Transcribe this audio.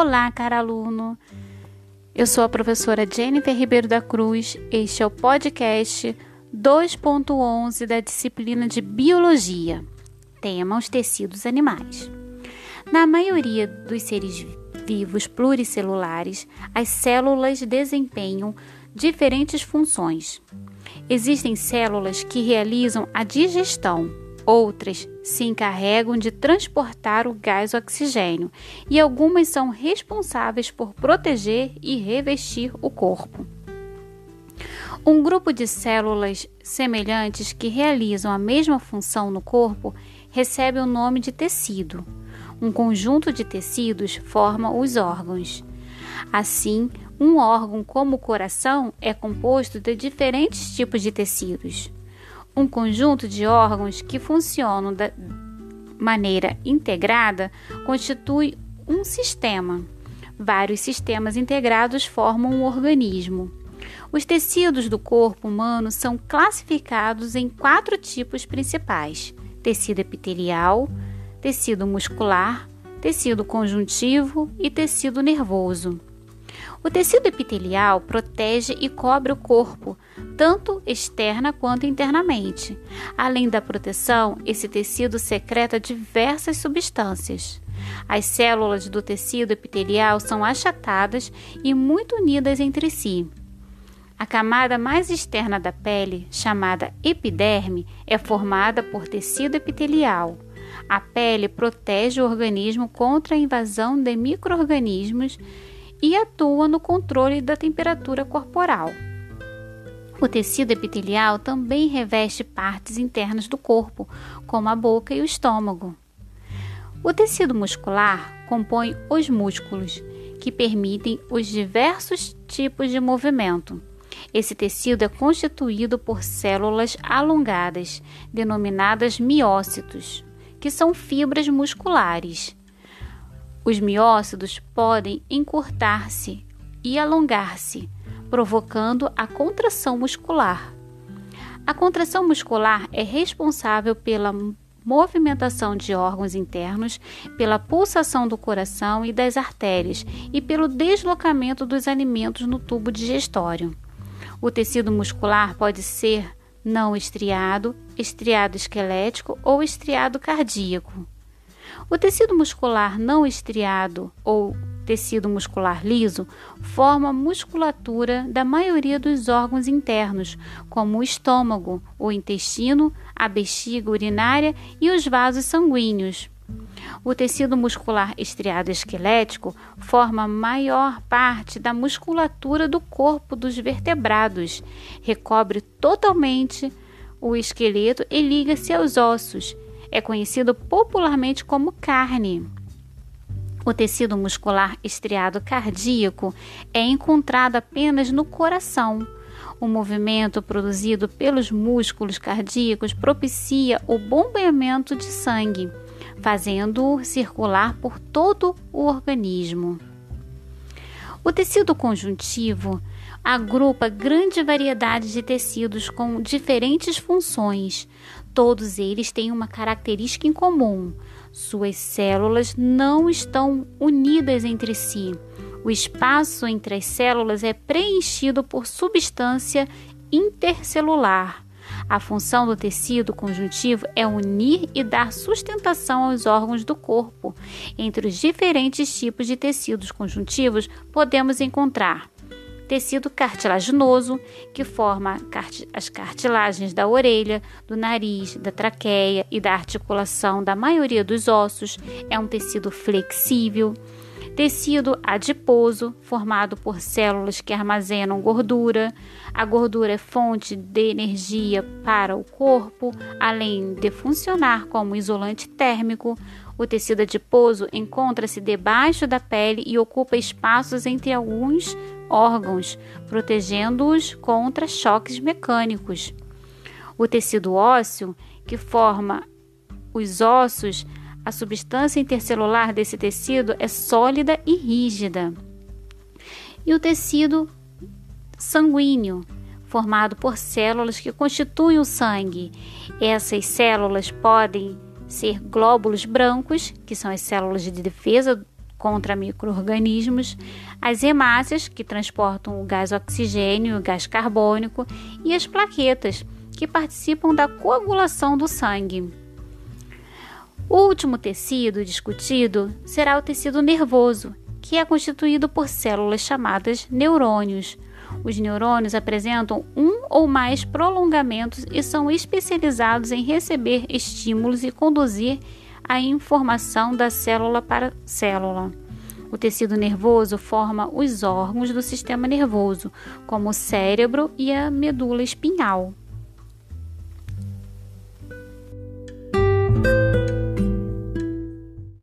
Olá, cara aluno! Eu sou a professora Jennifer Ribeiro da Cruz. Este é o podcast 2.11 da disciplina de Biologia. Tema: os tecidos animais. Na maioria dos seres vivos pluricelulares, as células desempenham diferentes funções. Existem células que realizam a digestão, Outras se encarregam de transportar o gás oxigênio e algumas são responsáveis por proteger e revestir o corpo. Um grupo de células semelhantes que realizam a mesma função no corpo recebe o nome de tecido. Um conjunto de tecidos forma os órgãos. Assim, um órgão como o coração é composto de diferentes tipos de tecidos um conjunto de órgãos que funcionam da maneira integrada constitui um sistema. Vários sistemas integrados formam um organismo. Os tecidos do corpo humano são classificados em quatro tipos principais: tecido epitelial, tecido muscular, tecido conjuntivo e tecido nervoso. O tecido epitelial protege e cobre o corpo, tanto externa quanto internamente. Além da proteção, esse tecido secreta diversas substâncias. As células do tecido epitelial são achatadas e muito unidas entre si. A camada mais externa da pele, chamada epiderme, é formada por tecido epitelial. A pele protege o organismo contra a invasão de microorganismos e atua no controle da temperatura corporal. O tecido epitelial também reveste partes internas do corpo, como a boca e o estômago. O tecido muscular compõe os músculos, que permitem os diversos tipos de movimento. Esse tecido é constituído por células alongadas, denominadas miócitos, que são fibras musculares. Os miócitos podem encurtar-se e alongar-se, provocando a contração muscular. A contração muscular é responsável pela movimentação de órgãos internos, pela pulsação do coração e das artérias e pelo deslocamento dos alimentos no tubo digestório. O tecido muscular pode ser não estriado, estriado esquelético ou estriado cardíaco. O tecido muscular não estriado ou tecido muscular liso forma a musculatura da maioria dos órgãos internos, como o estômago, o intestino, a bexiga urinária e os vasos sanguíneos. O tecido muscular estriado esquelético forma a maior parte da musculatura do corpo dos vertebrados, recobre totalmente o esqueleto e liga-se aos ossos é conhecido popularmente como carne. O tecido muscular estriado cardíaco é encontrado apenas no coração. O movimento produzido pelos músculos cardíacos propicia o bombeamento de sangue, fazendo-o circular por todo o organismo. O tecido conjuntivo agrupa grande variedade de tecidos com diferentes funções. Todos eles têm uma característica em comum: suas células não estão unidas entre si. O espaço entre as células é preenchido por substância intercelular. A função do tecido conjuntivo é unir e dar sustentação aos órgãos do corpo. Entre os diferentes tipos de tecidos conjuntivos, podemos encontrar tecido cartilaginoso, que forma as cartilagens da orelha, do nariz, da traqueia e da articulação da maioria dos ossos. É um tecido flexível. Tecido adiposo, formado por células que armazenam gordura. A gordura é fonte de energia para o corpo, além de funcionar como isolante térmico. O tecido adiposo encontra-se debaixo da pele e ocupa espaços entre alguns órgãos, protegendo-os contra choques mecânicos. O tecido ósseo, que forma os ossos, a substância intercelular desse tecido é sólida e rígida. E o tecido sanguíneo, formado por células que constituem o sangue. Essas células podem ser glóbulos brancos, que são as células de defesa contra micro-organismos, as hemácias, que transportam o gás oxigênio e o gás carbônico, e as plaquetas, que participam da coagulação do sangue. O último tecido discutido será o tecido nervoso, que é constituído por células chamadas neurônios. Os neurônios apresentam um ou mais prolongamentos e são especializados em receber estímulos e conduzir a informação da célula para célula. O tecido nervoso forma os órgãos do sistema nervoso, como o cérebro e a medula espinhal.